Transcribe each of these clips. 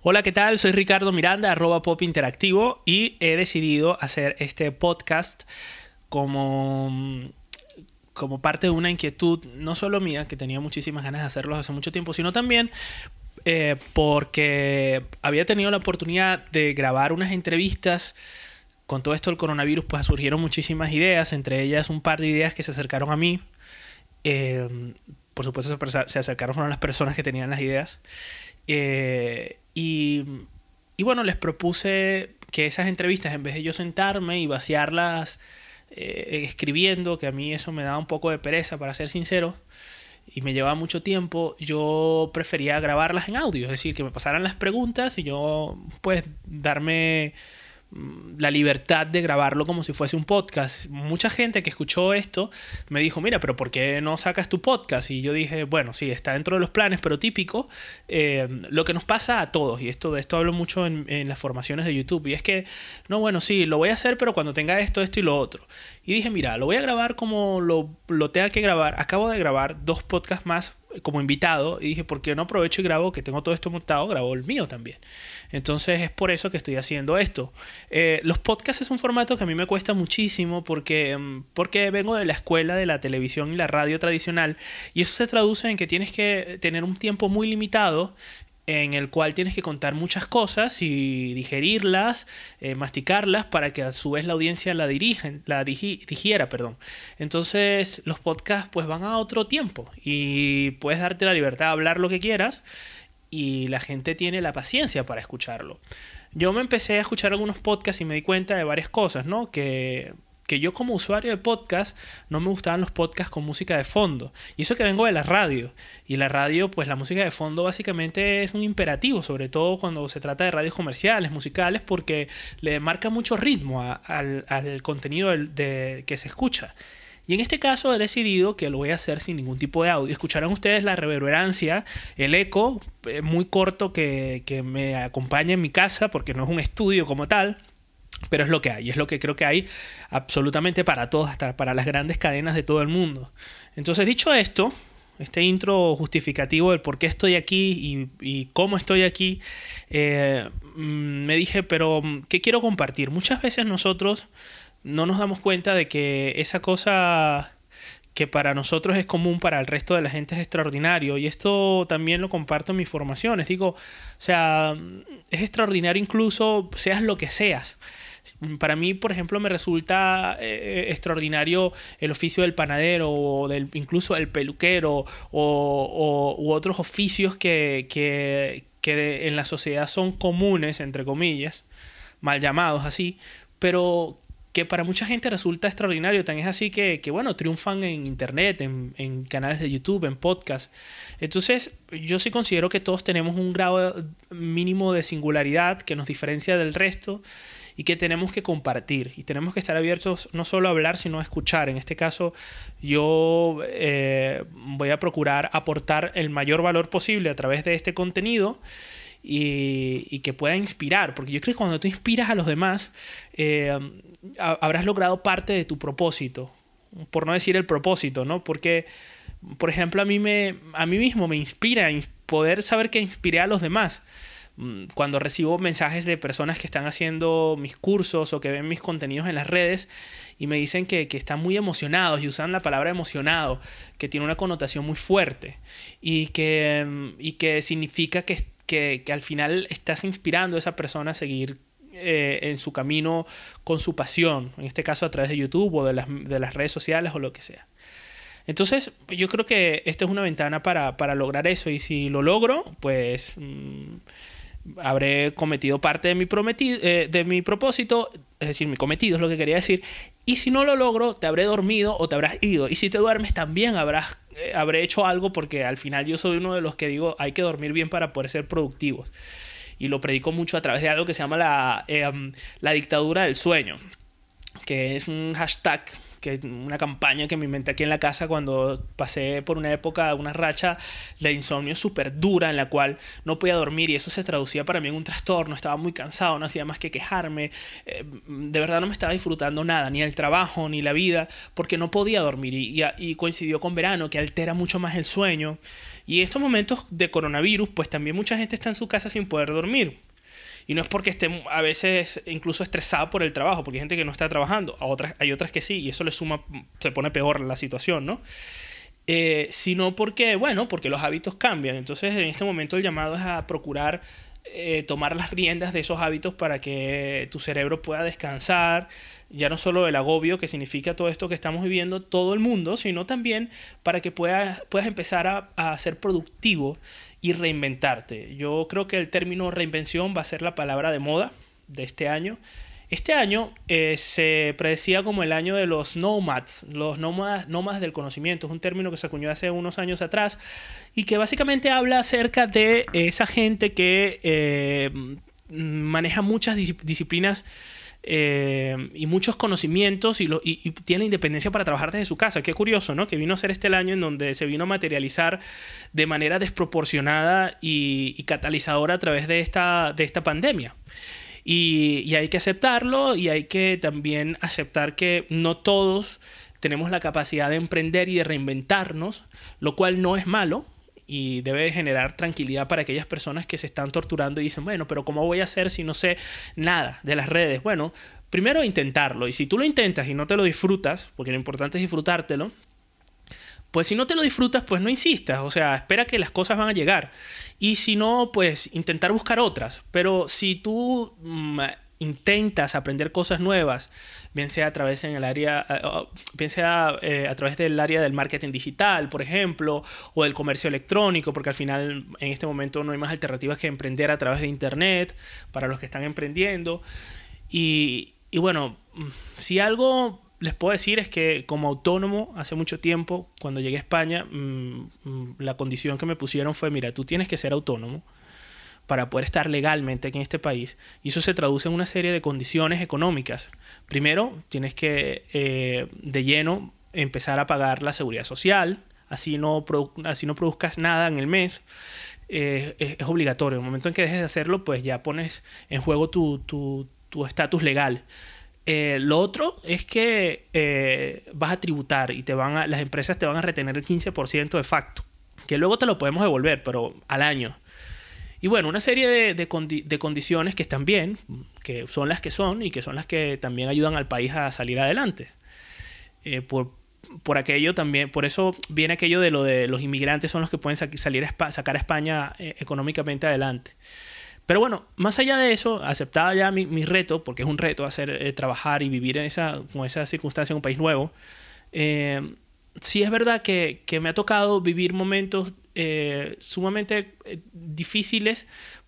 Hola, ¿qué tal? Soy Ricardo Miranda, arroba pop interactivo, y he decidido hacer este podcast como, como parte de una inquietud, no solo mía, que tenía muchísimas ganas de hacerlo hace mucho tiempo, sino también eh, porque había tenido la oportunidad de grabar unas entrevistas. Con todo esto del coronavirus, pues surgieron muchísimas ideas, entre ellas un par de ideas que se acercaron a mí. Eh, por supuesto, se acercaron a las personas que tenían las ideas. Eh, y, bueno, les propuse que esas entrevistas, en vez de yo sentarme y vaciarlas eh, escribiendo, que a mí eso me daba un poco de pereza, para ser sincero, y me llevaba mucho tiempo, yo prefería grabarlas en audio, es decir, que me pasaran las preguntas y yo pues darme la libertad de grabarlo como si fuese un podcast. Mucha gente que escuchó esto me dijo, mira, pero ¿por qué no sacas tu podcast? Y yo dije, bueno, sí, está dentro de los planes, pero típico, eh, lo que nos pasa a todos, y esto de esto hablo mucho en, en, las formaciones de YouTube, y es que, no, bueno, sí, lo voy a hacer, pero cuando tenga esto, esto y lo otro. Y dije, mira, lo voy a grabar como lo, lo tenga que grabar. Acabo de grabar dos podcasts más como invitado y dije, ¿por qué no aprovecho y grabo que tengo todo esto montado? Grabo el mío también. Entonces es por eso que estoy haciendo esto. Eh, los podcasts es un formato que a mí me cuesta muchísimo porque, mm, porque vengo de la escuela de la televisión y la radio tradicional y eso se traduce en que tienes que tener un tiempo muy limitado en el cual tienes que contar muchas cosas y digerirlas, eh, masticarlas para que a su vez la audiencia la dirigen, la digiera, perdón. Entonces los podcasts pues van a otro tiempo y puedes darte la libertad de hablar lo que quieras y la gente tiene la paciencia para escucharlo. Yo me empecé a escuchar algunos podcasts y me di cuenta de varias cosas, ¿no? Que que yo como usuario de podcast no me gustaban los podcasts con música de fondo. Y eso que vengo de la radio. Y la radio, pues la música de fondo básicamente es un imperativo, sobre todo cuando se trata de radios comerciales, musicales, porque le marca mucho ritmo al, contenido de, que se escucha. Y en este caso he decidido que lo voy a hacer sin ningún tipo de audio. Escucharán ustedes la reverberancia, el eco eh, muy corto que, que me acompaña en mi casa, porque no es un estudio como tal pero es lo que hay, es lo que creo que hay absolutamente para todos, hasta para las grandes cadenas de todo el mundo. Entonces, dicho esto, este intro justificativo del por qué estoy aquí y, cómo estoy aquí, eh, mm, me dije, pero ¿qué quiero compartir? Muchas veces nosotros no nos damos cuenta de que esa cosa que para nosotros es común, para el resto de la gente es extraordinario. Y esto también lo comparto en mis formaciones. Digo, o sea, es extraordinario incluso seas lo que seas. Para mí, por ejemplo, me resulta eh, extraordinario el oficio del panadero o del, incluso el peluquero o, u otros oficios que, que, que en la sociedad son comunes, entre comillas, mal llamados así, pero que para mucha gente resulta extraordinario. Tan es así que, que bueno, triunfan en internet, en, canales de YouTube, en podcast. Entonces, yo sí considero que todos tenemos un grado mínimo de singularidad que nos diferencia del resto y que tenemos que compartir y tenemos que estar abiertos no solo a hablar, sino a escuchar. En este caso, yo eh, voy a procurar aportar el mayor valor posible a través de este contenido. Y, que pueda inspirar, porque yo creo que cuando tú inspiras a los demás, eh, habrás logrado parte de tu propósito, por no decir el propósito, ¿no? Porque, por ejemplo, a mí, me, a mí mismo me inspira poder saber que inspiré a los demás. Mm, cuando recibo mensajes de personas que están haciendo mis cursos o que ven mis contenidos en las redes y me dicen que, están muy emocionados y usan la palabra emocionado, que tiene una connotación muy fuerte y que, mm, y que significa que, que, al final estás inspirando a esa persona a seguir eh, en su camino con su pasión, en este caso a través de YouTube o de las, de las redes sociales o lo que sea. Entonces, yo creo que esta es una ventana para, para lograr eso y si lo logro, pues... Mm, habré cometido parte de mi, prometido, eh, de mi propósito, es decir, mi cometido es lo que quería decir, y si no lo logro, te habré dormido o te habrás ido, y si te duermes también habrás, eh, habré hecho algo porque al final yo soy uno de los que digo, hay que dormir bien para poder ser productivos. Y lo predico mucho a través de algo que se llama la, em, la dictadura del sueño, que es un hashtag que una campaña que me inventé aquí en la casa cuando pasé por una época, una racha de insomnio súper dura en la cual no podía dormir y eso se traducía para mí en un trastorno, estaba muy cansado, no hacía más que quejarme, eh, de verdad no me estaba disfrutando nada, ni el trabajo, ni la vida, porque no podía dormir y, y coincidió con verano que altera mucho más el sueño. Y estos momentos de coronavirus, pues también mucha gente está en su casa sin poder dormir. Y no es porque esté a veces incluso estresado por el trabajo, porque hay gente que no está trabajando, a otras, hay otras que sí, y eso le suma, se pone peor la situación, ¿no? Eh, sino porque, bueno, porque los hábitos cambian. Entonces, en este momento el llamado es a procurar eh, tomar las riendas de esos hábitos para que tu cerebro pueda descansar, ya no solo el agobio que significa todo esto que estamos viviendo todo el mundo, sino también para que puedas, puedas empezar a, a ser productivo y reinventarte. Yo creo que el término reinvención va a ser la palabra de moda de este año. Este año eh, se predecía como el año de los nomads, los nómadas, nómadas del conocimiento. Es un término que se acuñó hace unos años atrás y que básicamente habla acerca de esa gente que eh, maneja muchas disciplinas eh, y muchos conocimientos y, tiene independencia para trabajar desde su casa. Qué curioso, ¿no? Que vino a ser este el año en donde se vino a materializar de manera desproporcionada y, catalizadora a través de esta, de esta pandemia. Y, y, hay que aceptarlo y hay que también aceptar que no todos tenemos la capacidad de emprender y de reinventarnos, lo cual no es malo, y debe generar tranquilidad para aquellas personas que se están torturando y dicen, bueno, pero ¿cómo voy a hacer si no sé nada de las redes? Bueno, primero intentarlo y si tú lo intentas y no te lo disfrutas, porque lo importante es disfrutártelo, pues si no te lo disfrutas, pues no insistas, o sea, espera que las cosas van a llegar. Y si no, pues intentar buscar otras. Pero si tú mm, intentas aprender cosas nuevas, bien sea a través en el área, bien eh, a través del área del marketing digital, por ejemplo, o del comercio electrónico, porque al final en este momento no hay más alternativas que emprender a través de internet para los que están emprendiendo. Y, y bueno, mm, si algo les puedo decir es que como autónomo hace mucho tiempo, cuando llegué a España, mm, mm, la condición que me pusieron fue, mira, tú tienes que ser autónomo para poder estar legalmente aquí en este país. Y eso se traduce en una serie de condiciones económicas. Primero, tienes que eh, de lleno empezar a pagar la seguridad social, así no, así no produzcas nada en el mes. Eh, es, obligatorio. En el momento en que dejes de hacerlo, pues ya pones en juego tu estatus legal. Eh, lo otro es que vas a tributar y te van a, las empresas te van a retener el 15% de facto, que luego te lo podemos devolver, pero al año. Y bueno, una serie de, condiciones que están bien, que son las que son y que son las que también ayudan al país a salir adelante. Eh, por, aquello también, por eso viene aquello de lo de los inmigrantes son los que pueden salir a sacar a España eh, económicamente adelante. Pero bueno, más allá de eso, aceptada ya mi, reto, porque es un reto hacer, eh, trabajar y vivir en esa, con esa circunstancia en un país nuevo, sí es verdad que, que, me ha tocado vivir momentos eh, sumamente eh, difíciles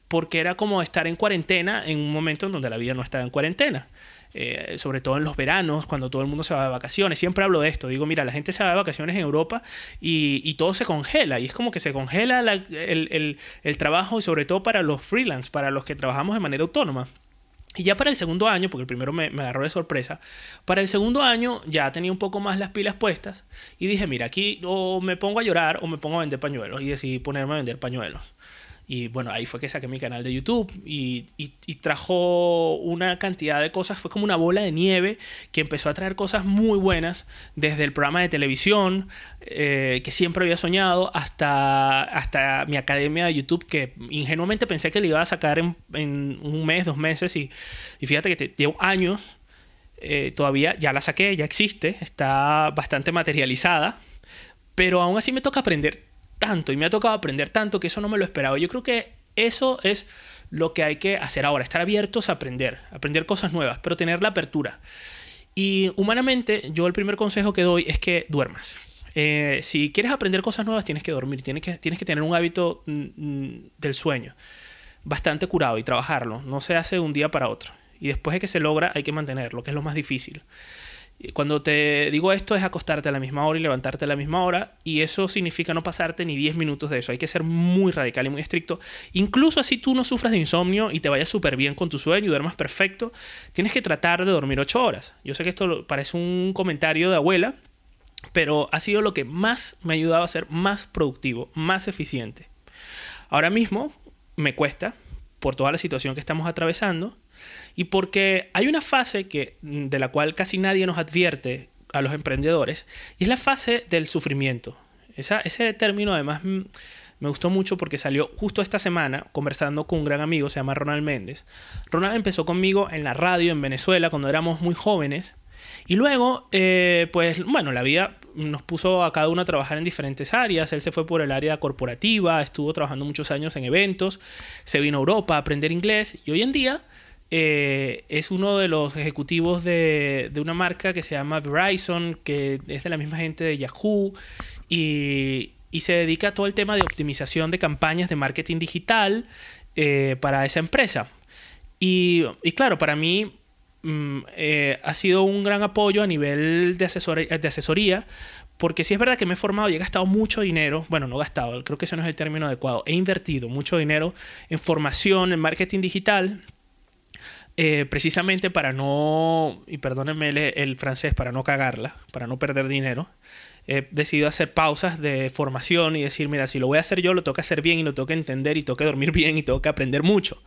porque era como estar en cuarentena en un momento en donde la vida no estaba en cuarentena. Eh, sobre todo en los veranos, cuando todo el mundo se va de vacaciones. Siempre hablo de esto. Digo, mira, la gente se va de vacaciones en Europa y, todo se congela. Y es como que se congela el, el, trabajo y sobre todo para los freelance, para los que trabajamos de manera autónoma. Y ya para el segundo año, porque el primero me, me, agarró de sorpresa, para el segundo año ya tenía un poco más las pilas puestas y dije, mira, aquí o me pongo a llorar o me pongo a vender pañuelos y decidí ponerme a vender pañuelos. Y bueno, ahí fue que saqué mi canal de YouTube y, trajo una cantidad de cosas, fue como una bola de nieve que empezó a traer cosas muy buenas, desde el programa de televisión eh, que siempre había soñado, hasta, hasta mi academia de YouTube que ingenuamente pensé que le iba a sacar en, un mes, dos meses. Y, fíjate que llevo años, eh, todavía ya la saqué, ya existe, está bastante materializada, pero aún así me toca aprender tanto y me ha tocado aprender tanto que eso no me lo esperaba. Yo creo que eso es lo que hay que hacer ahora, estar abiertos a aprender, aprender cosas nuevas, pero tener la apertura. Y humanamente, yo el primer consejo que doy es que duermas. Eh, si quieres aprender cosas nuevas, tienes que dormir, tienes que, tienes que tener un hábito mm, mm, del sueño bastante curado y trabajarlo. No se hace de un día para otro. Y después de que se logra, hay que mantenerlo, que es lo más difícil. Cuando te digo esto es acostarte a la misma hora y levantarte a la misma hora y eso significa no pasarte ni 10 minutos de eso. Hay que ser muy radical y muy estricto. Incluso así tú no sufras de insomnio y te vayas súper bien con tu sueño y duermas perfecto, tienes que tratar de dormir 8 horas. Yo sé que esto parece un comentario de abuela, pero ha sido lo que más me ha ayudado a ser más productivo, más eficiente. Ahora mismo me cuesta por toda la situación que estamos atravesando y porque hay una fase que, de la cual casi nadie nos advierte a los emprendedores y es la fase del sufrimiento. ese término además mm, me gustó mucho porque salió justo esta semana conversando con un gran amigo, se llama Ronald Méndez. Ronald empezó conmigo en la radio en Venezuela cuando éramos muy jóvenes y luego, eh, pues bueno, la vida nos puso a cada uno a trabajar en diferentes áreas. Él se fue por el área corporativa, estuvo trabajando muchos años en eventos, se vino a Europa a aprender inglés y hoy en día eh, es uno de los ejecutivos de, una marca que se llama Verizon, que es de la misma gente de Yahoo y, se dedica a todo el tema de optimización de campañas de marketing digital eh, para esa empresa. Y, y claro, para mí Mm, eh, ha sido un gran apoyo a nivel de, de asesoría, porque si es verdad que me he formado y he gastado mucho dinero, bueno, no gastado, creo que ese no es el término adecuado, he invertido mucho dinero en formación, en marketing digital, eh, precisamente para no, y perdónenme el, francés, para no cagarla, para no perder dinero. He decidido hacer pausas de formación y decir, mira, si lo voy a hacer yo, lo tengo hacer bien y lo tengo entender y tengo que dormir bien y tengo aprender mucho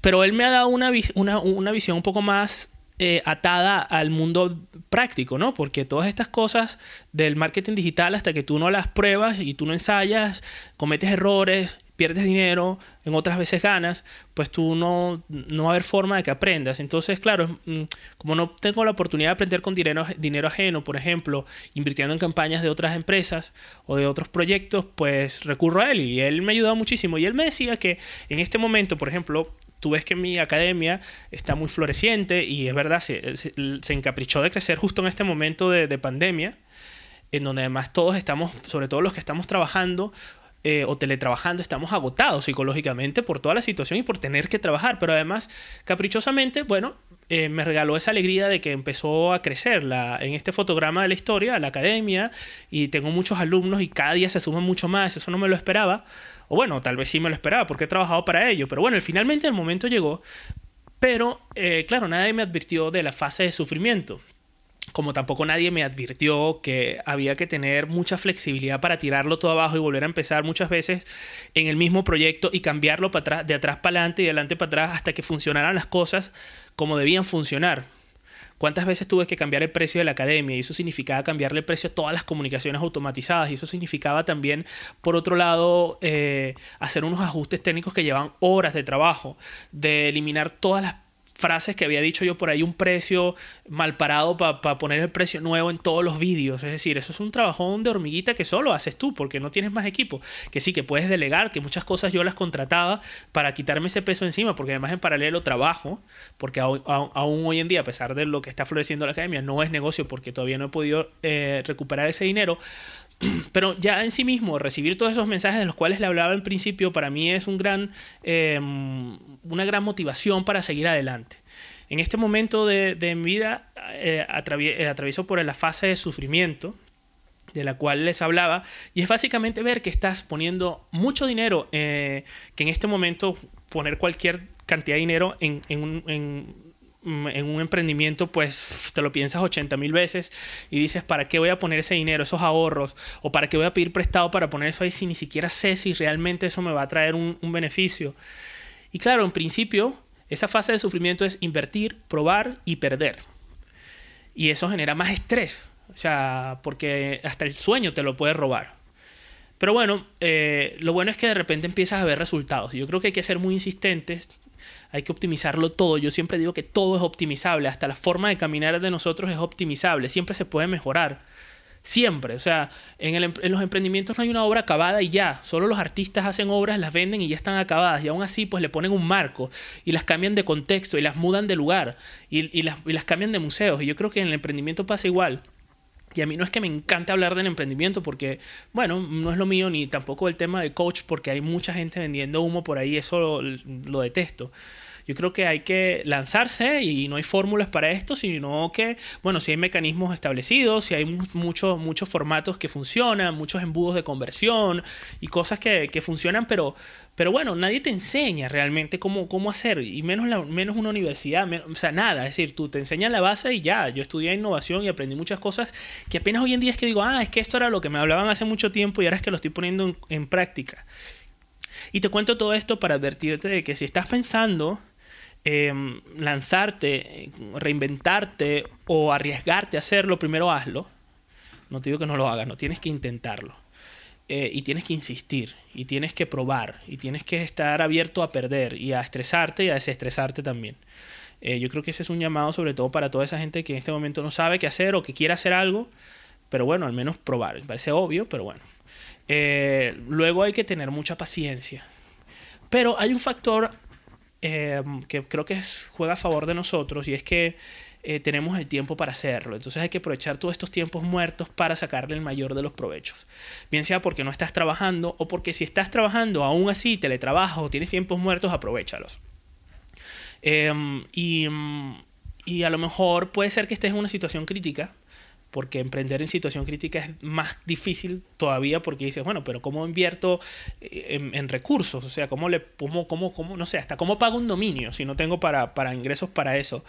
pero él me ha dado una, una, una visión un poco más eh, atada al mundo práctico, ¿no? Porque todas estas cosas del marketing digital, hasta que tú no las pruebas y tú no ensayas, cometes errores, pierdes dinero, en otras veces ganas, pues tú no, no va a haber forma de que aprendas. Entonces, claro, mm, como no tengo la oportunidad de aprender con dinero, dinero ajeno, por ejemplo, invirtiendo en campañas de otras empresas o de otros proyectos, pues recurro a él y él me ha ayudado muchísimo. Y él me decía que en este momento, por ejemplo, tú ves que mi academia está muy floreciente y es verdad, se, se, encaprichó de crecer justo en este momento de, de, pandemia, en donde además todos estamos, sobre todo los que estamos trabajando eh, o teletrabajando, estamos agotados psicológicamente por toda la situación y por tener que trabajar, pero además, caprichosamente, bueno, eh, me regaló esa alegría de que empezó a crecer la, en este fotograma de la historia, la academia, y tengo muchos alumnos y cada día se suman mucho más, eso no me lo esperaba o bueno, tal vez sí me lo esperaba porque he trabajado para ello. Pero bueno, finalmente el momento llegó. Pero, eh, claro, nadie me advirtió de la fase de sufrimiento. Como tampoco nadie me advirtió que había que tener mucha flexibilidad para tirarlo todo abajo y volver a empezar muchas veces en el mismo proyecto y cambiarlo para atrás, de atrás para adelante y de adelante para atrás hasta que funcionaran las cosas como debían funcionar. ¿Cuántas veces tuve que cambiar el precio de la academia? Y eso significaba cambiarle el precio a todas las comunicaciones automatizadas. Y eso significaba también, por otro lado, eh, hacer unos ajustes técnicos que llevan horas de trabajo, de eliminar todas las frases que había dicho yo por ahí, un precio mal parado para poner el precio nuevo en todos los vídeos. Es decir, eso es un trabajón de hormiguita que solo haces tú porque no tienes más equipo. Que sí, que puedes delegar, que muchas cosas yo las contrataba para quitarme ese peso encima, porque además en paralelo trabajo, porque aún, hoy en día, a pesar de lo que está floreciendo la academia, no es negocio porque todavía no he podido eh, recuperar ese dinero. Pero ya en sí mismo, recibir todos esos mensajes de los cuales le hablaba al principio, para mí es un gran, em, una gran motivación para seguir adelante. En este momento de, mi vida eh, eh, atravieso por la fase de sufrimiento, de la cual les hablaba, y es básicamente ver que estás poniendo mucho dinero, eh, que en este momento poner cualquier cantidad de dinero en, Mm, en un emprendimiento, pues te lo piensas 80 mil veces y dices, ¿para qué voy a poner ese dinero, esos ahorros? ¿O para qué voy a pedir prestado para poner eso ahí si ni siquiera sé si realmente eso me va a traer un, beneficio? Y claro, en principio, esa fase de sufrimiento es invertir, probar y perder. Y eso genera más estrés, o sea, porque hasta el sueño te lo puede robar. Pero bueno, eh, lo bueno es que de repente empiezas a ver resultados. Yo creo que hay que ser muy insistentes hay que optimizarlo todo. Yo siempre digo que todo es optimizable, hasta la forma de caminar de nosotros es optimizable, siempre se puede mejorar. Siempre, o sea, en, los emprendimientos no hay una obra acabada y ya, solo los artistas hacen obras, las venden y ya están acabadas y aún así pues le ponen un marco y las cambian de contexto y las mudan de lugar y, las, y las cambian de museos y yo creo que en el emprendimiento pasa igual. Y a mí no es que me encante hablar del emprendimiento porque, bueno, no es lo mío ni tampoco el tema de coach porque hay mucha gente vendiendo humo por ahí, eso lo, detesto. Yo creo que hay que lanzarse y no hay fórmulas para esto, sino que, bueno, si hay mecanismos establecidos, si hay muchos, muchos formatos que funcionan, muchos embudos de conversión y cosas que, que funcionan, pero, pero bueno, nadie te enseña realmente cómo, cómo hacer, y menos, la, menos una universidad, o sea, nada, es decir, tú te enseñas la base y ya, yo estudié innovación y aprendí muchas cosas que apenas hoy en día es que digo, ah, es que esto era lo que me hablaban hace mucho tiempo y ahora es que lo estoy poniendo en práctica. Y te cuento todo esto para advertirte de que si estás pensando en lanzarte, reinventarte o arriesgarte a hacerlo, primero hazlo. No te digo que no lo hagas, no tienes que intentarlo. Eh, y tienes que insistir, y tienes que probar, y tienes que estar abierto a perder, y a estresarte y a desestresarte también. Eh, yo creo que ese es un llamado sobre todo para toda esa gente que en este momento no sabe qué hacer o que quiere hacer algo, pero bueno, al menos probar. parece obvio, pero bueno. Eh, luego hay que tener mucha paciencia. Pero hay un factor eh, que creo que juega a favor de nosotros y es que eh, tenemos el tiempo para hacerlo. Entonces hay que aprovechar todos estos tiempos muertos para sacarle el mayor de los provechos. Bien sea porque no estás trabajando o porque si estás trabajando aún así, teletrabajas o tienes tiempos muertos, aprovechalos. y, y a lo mejor puede ser que estés en una situación crítica porque emprender en situación crítica es más difícil todavía porque dices, bueno, pero ¿cómo invierto eh, en, recursos? O sea, ¿cómo le cómo, cómo, cómo, no sé, hasta cómo pago un dominio si no tengo para, para ingresos para eso?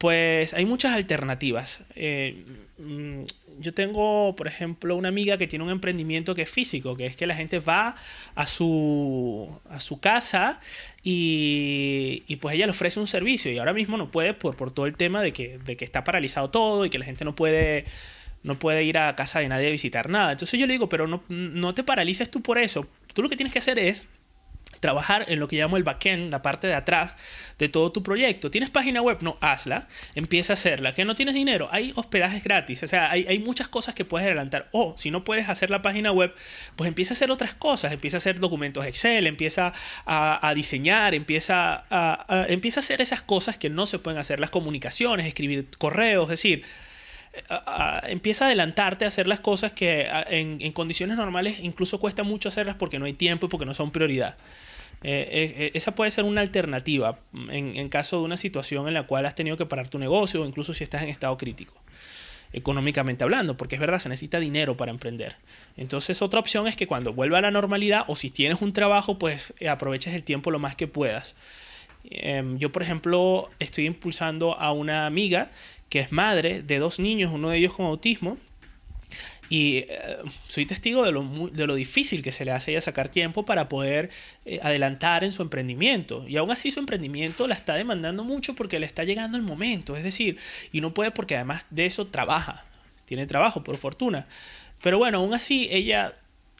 Pues hay muchas alternativas. Eh, mm, yo tengo, por ejemplo, una amiga que tiene un emprendimiento que es físico, que es que la gente va a su, a su casa y, y, pues ella le ofrece un servicio y ahora mismo no puede por, por todo el tema de que, de que está paralizado todo y que la gente no puede no puede ir a casa de nadie a visitar nada. Entonces yo le digo, pero no, no te paralices tú por eso. Tú lo que tienes que hacer es trabajar en lo que llamo el backend, la parte de atrás de todo tu proyecto. ¿Tienes página web? No, hazla. Empieza a hacerla. ¿Que no tienes dinero? Hay hospedajes gratis. O sea, hay, muchas cosas que puedes adelantar. O si no puedes hacer la página web, pues empieza a hacer otras cosas. Empieza a hacer documentos Excel, empieza a, diseñar, empieza a, empieza a hacer esas cosas que no se pueden hacer. Las comunicaciones, escribir correos, es decir, empieza a adelantarte a hacer las cosas que en, en, condiciones normales incluso cuesta mucho hacerlas porque no hay tiempo y porque no son prioridad. Eh, eh, eh, esa puede ser una alternativa en, caso de una situación en la cual has tenido que parar tu negocio o incluso si estás en estado crítico, económicamente hablando, porque es verdad, se necesita dinero para emprender. Entonces otra opción es que cuando vuelva a la normalidad o si tienes un trabajo, pues aproveches el tiempo lo más que puedas. Em, yo, por ejemplo, estoy impulsando a una amiga que es madre de dos niños, uno de ellos con autismo, y eh, soy testigo de lo, de lo difícil que se le hace ella sacar tiempo para poder eh, adelantar en su emprendimiento. Y aún así su emprendimiento la está demandando mucho porque le está llegando el momento. Es decir, y no puede porque además de eso trabaja. Tiene trabajo, por fortuna. Pero bueno, aún así ella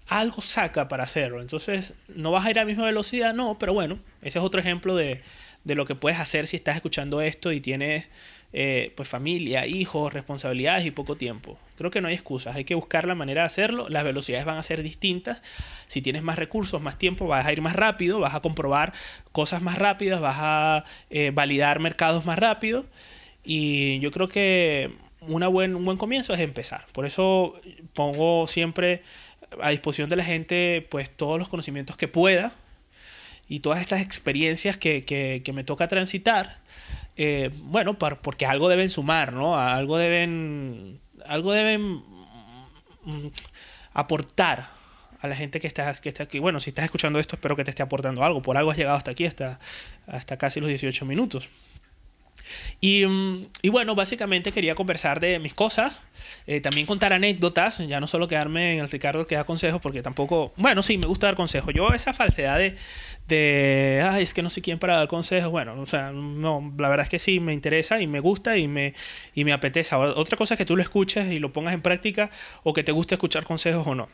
algo saca para hacerlo. Entonces, no vas a ir a la misma velocidad, no, pero bueno, ese es otro ejemplo de, de lo que puedes hacer si estás escuchando esto y tienes eh, pues familia, hijos, responsabilidades y poco tiempo. Creo que no hay excusas, hay que buscar la manera de hacerlo, las velocidades van a ser distintas, si tienes más recursos, más tiempo, vas a ir más rápido, vas a comprobar cosas más rápidas, vas a eh, validar mercados más rápido y yo creo que una buen, un buen comienzo es empezar. Por eso pongo siempre a disposición de la gente pues todos los conocimientos que pueda y todas estas experiencias que, que, que me toca transitar eh, bueno, porque algo deben sumar, ¿no? Algo deben, algo deben mm, aportar a la gente que está, que está aquí. Bueno, si estás escuchando esto, espero que te esté aportando algo. Por algo has llegado hasta aquí, hasta, hasta casi los 18 minutos. Y, mm, y, bueno, básicamente quería conversar de mis cosas, eh, también contar anécdotas, ya no solo quedarme en el Ricardo que da consejos, porque tampoco, bueno, sí, me gusta dar consejos. Yo esa falsedad de, ay, es que no sé quién para dar consejos, bueno, o sea, no, la verdad es que sí, me interesa y me gusta y me, y me apetece. Otra cosa es que tú lo escuches y lo pongas en práctica o que te guste escuchar consejos o no.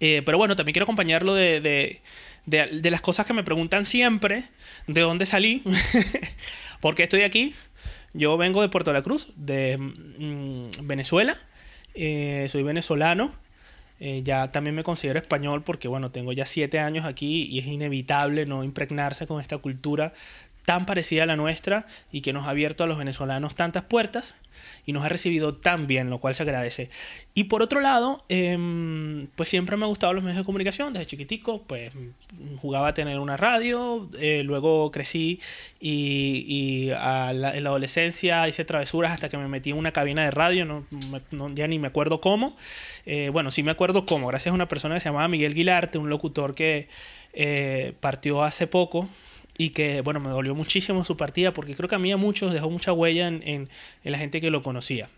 Eh, pero bueno, también quiero acompañarlo de, de las cosas que me preguntan siempre, de dónde salí. ¿Por qué estoy aquí? Yo vengo de Puerto La Cruz, de mm, Venezuela. Eh, soy venezolano. Eh, ya también me considero español porque, bueno, tengo ya siete años aquí y es inevitable no impregnarse con esta cultura tan parecida a la nuestra y que nos ha abierto a los venezolanos tantas puertas y nos ha recibido tan bien, lo cual se agradece. Y por otro lado, em, pues siempre me han gustado los medios de comunicación, desde chiquitico, pues jugaba a tener una radio, eh, luego crecí y, en la adolescencia hice travesuras hasta que me metí en una cabina de radio, no, ya ni me acuerdo cómo. Eh, bueno, sí me acuerdo cómo, gracias a una persona que se llamaba Miguel Guilarte, un locutor que eh, partió hace poco, y que, bueno, me dolió muchísimo su partida porque creo que a mí a muchos dejó mucha huella en, en, la gente que lo conocía.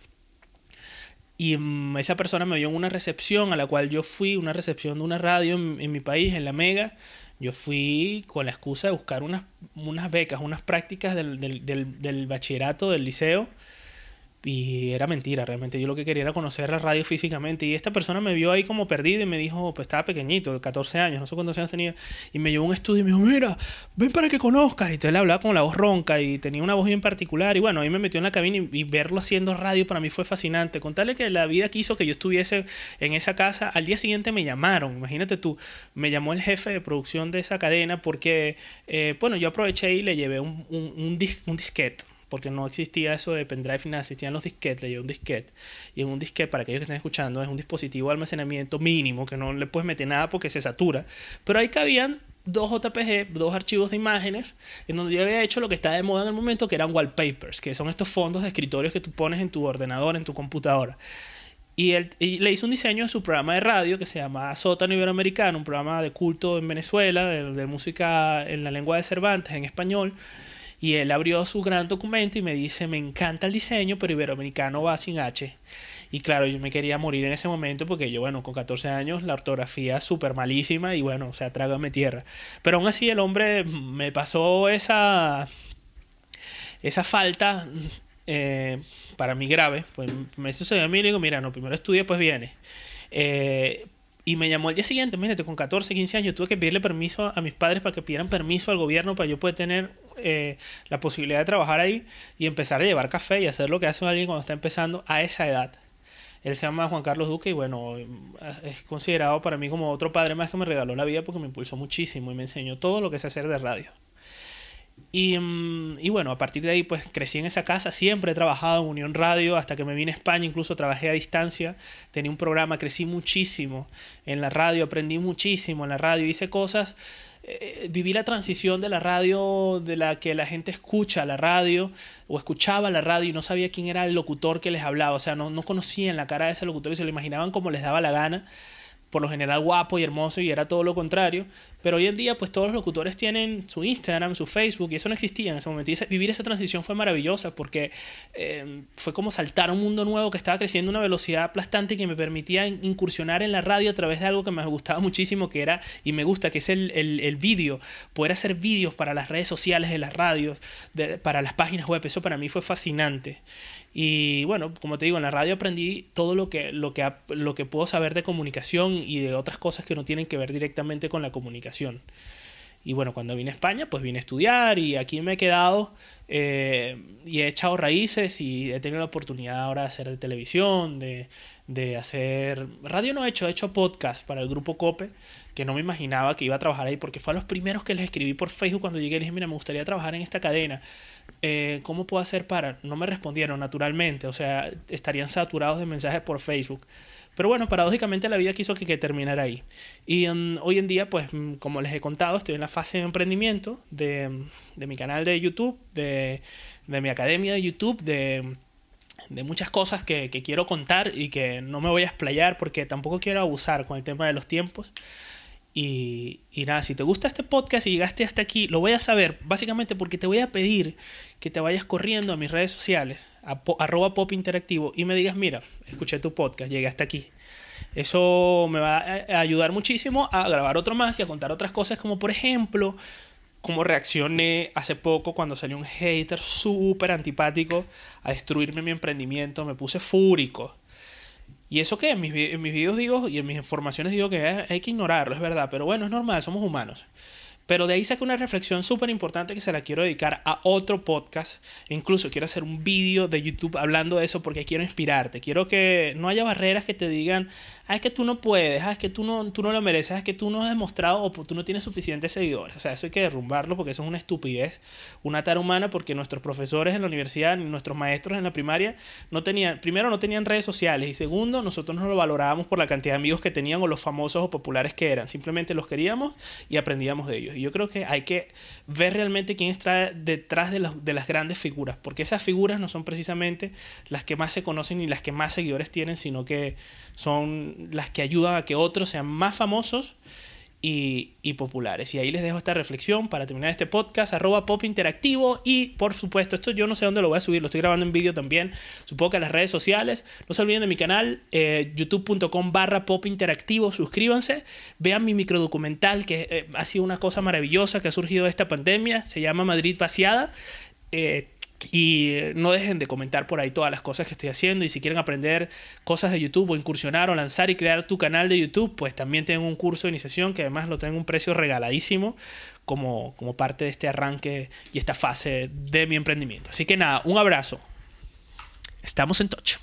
Y mm, esa persona me dio en una recepción a la cual yo fui, una recepción de una radio en, mi país, en La Mega. Yo fui con la excusa de buscar unas, unas becas, unas prácticas del, del, del bachillerato, del liceo y era mentira, realmente. Yo lo que quería era conocer la radio físicamente. Y esta persona me vio ahí como perdido y me dijo, pues estaba pequeñito, de 14 años, no sé cuántos años tenía. Y me llevó a un estudio y me dijo, mira, ven para que conozcas. Y entonces le hablaba con la voz ronca y tenía una voz bien particular. Y bueno, ahí me metió en la cabina y, verlo haciendo radio para mí fue fascinante. Contarle que la vida quiso que yo estuviese en esa casa. Al día siguiente me llamaron, imagínate tú, me llamó el jefe de producción de esa cadena porque, eh, bueno, yo aproveché y le llevé un, un, un, un disquete porque no existía eso de pendrive ni nada, existían los disquetes, le llevé un disquete. Y en un disquete, para aquellos que estén escuchando, es un dispositivo de almacenamiento mínimo, que no le puedes meter nada porque se satura. Pero ahí cabían dos JPG, dos archivos de imágenes, en donde yo había hecho lo que está de moda en el momento, que eran wallpapers, que son estos fondos de escritorios que tú pones en tu ordenador, en tu computadora. Y, él, le hizo un diseño de su programa de radio que se llama Sótano Iberoamericano, un programa de culto en Venezuela, de música en la lengua de Cervantes, en español y él abrió su gran documento y me dice, me encanta el diseño, pero Iberoamericano va sin H. Y claro, yo me quería morir en ese momento porque yo, bueno, con 14 años la ortografía súper malísima y bueno, o sea, trágame tierra. Pero aún así el hombre me pasó esa, esa falta eh, para mí grave. Pues me sucedió a mí y digo, mira, no, primero estudia, pues viene. Eh, y me llamó el día siguiente, imagínate, con 14, 15 años, tuve que pedirle permiso a mis padres para que pidieran permiso al gobierno para yo poder tener eh, la posibilidad de trabajar ahí y empezar a llevar café y hacer lo que hace alguien cuando está empezando a esa edad. Él se llama Juan Carlos Duque y bueno, es considerado para mí como otro padre más que me regaló la vida porque me impulsó muchísimo y me enseñó todo lo que sé hacer de radio. Y, mm, y, bueno, a partir de ahí pues crecí en esa casa, siempre he trabajado en Unión Radio, hasta que me vine a España, incluso trabajé a distancia, tenía un programa, crecí muchísimo en la radio, aprendí muchísimo en la radio, hice cosas, eh, viví la transición de la radio, de la que la gente escucha la radio o escuchaba la radio y no sabía quién era el locutor que les hablaba, o sea, no, no conocían la cara de ese locutor y se lo imaginaban como les daba la gana por lo general guapo y hermoso y era todo lo contrario. Pero hoy en día, pues todos los locutores tienen su Instagram, su Facebook, y eso no existía en ese momento. Y vivir esa transición fue maravillosa porque eh, fue como saltar a un mundo nuevo que estaba creciendo a una velocidad aplastante y que me permitía incursionar en la radio a través de algo que me gustaba muchísimo, que era, y me gusta, que es el, el, el vídeo. Poder hacer vídeos para las redes sociales de las radios, para las páginas web, eso para mí fue fascinante. Y bueno, como te digo, en la radio aprendí todo lo que, lo que, lo que puedo saber de comunicación y de otras cosas que no tienen que ver directamente con la comunicación. Y bueno, cuando vine a España, pues vine a estudiar y aquí me he quedado eh, y he echado raíces y he tenido la oportunidad ahora de hacer de televisión, de, de hacer... Radio no he hecho, he hecho podcast para el grupo COPE, que no me imaginaba que iba a trabajar ahí, porque fue a los primeros que les escribí por Facebook cuando llegué les dije, mira, me gustaría trabajar en esta cadena. Eh, ¿Cómo puedo hacer para...? No me respondieron naturalmente, o sea, estarían saturados de mensajes por Facebook. Pero bueno, paradójicamente la vida quiso que, que terminara ahí. Y um, hoy en día, pues mm, como les he contado, estoy en la fase de emprendimiento de, de mi canal de YouTube, de, de, mi academia de YouTube, de, de muchas cosas que, que, quiero contar y que no me voy a explayar porque tampoco quiero abusar con el tema de los tiempos. Y, y, nada, si te gusta este podcast y llegaste hasta aquí, lo voy a saber básicamente porque te voy a pedir que te vayas corriendo a mis redes sociales, a arroba pop interactivo, y me digas, mira, escuché tu podcast, llegué hasta aquí. Eso me va a ayudar muchísimo a grabar otro más y a contar otras cosas, como por ejemplo, cómo reaccioné hace poco cuando salió un hater súper antipático a destruirme mi emprendimiento, me puse fúrico. Y eso que en mis, en mis videos digo y en mis informaciones digo que hay que ignorarlo, es verdad, pero bueno, es normal, somos humanos. Pero de ahí saqué una reflexión súper importante que se la quiero dedicar a otro podcast. Incluso quiero hacer un vídeo de YouTube hablando de eso porque quiero inspirarte. Quiero que no haya barreras que te digan, ah, es que tú no puedes, ah, es que tú no, tú no lo mereces, ah, es que tú no has demostrado o tú no tienes suficientes seguidores. O sea, eso hay que derrumbarlo porque eso es una estupidez, una tara humana porque nuestros profesores en la universidad, nuestros maestros en la primaria, no tenían, primero no tenían redes sociales y segundo, nosotros no lo valorábamos por la cantidad de amigos que tenían o los famosos o populares que eran. Simplemente los queríamos y aprendíamos de ellos. Yo creo que hay que ver realmente quién está detrás de, de las grandes figuras, porque esas figuras no son precisamente las que más se conocen ni las que más seguidores tienen, sino que son las que ayudan a que otros sean más famosos y, populares. Y ahí les dejo esta reflexión para terminar este podcast, arroba pop interactivo. Y por supuesto, esto yo no sé dónde lo voy a subir, lo estoy grabando en vídeo también, supongo que en las redes sociales. No se olviden de mi canal, eh, youtube.com barra pop interactivo, suscríbanse, vean mi microdocumental, que eh, ha sido una cosa maravillosa que ha surgido de esta pandemia, se llama Madrid Vaciada. Eh, y no dejen de comentar por ahí todas las cosas que estoy haciendo. Y si quieren aprender cosas de YouTube o incursionar o lanzar y crear tu canal de YouTube, pues también tengo un curso de iniciación que además lo tengo un precio regaladísimo como, como parte de este arranque y esta fase de mi emprendimiento. Así que nada, un abrazo. Estamos en touch.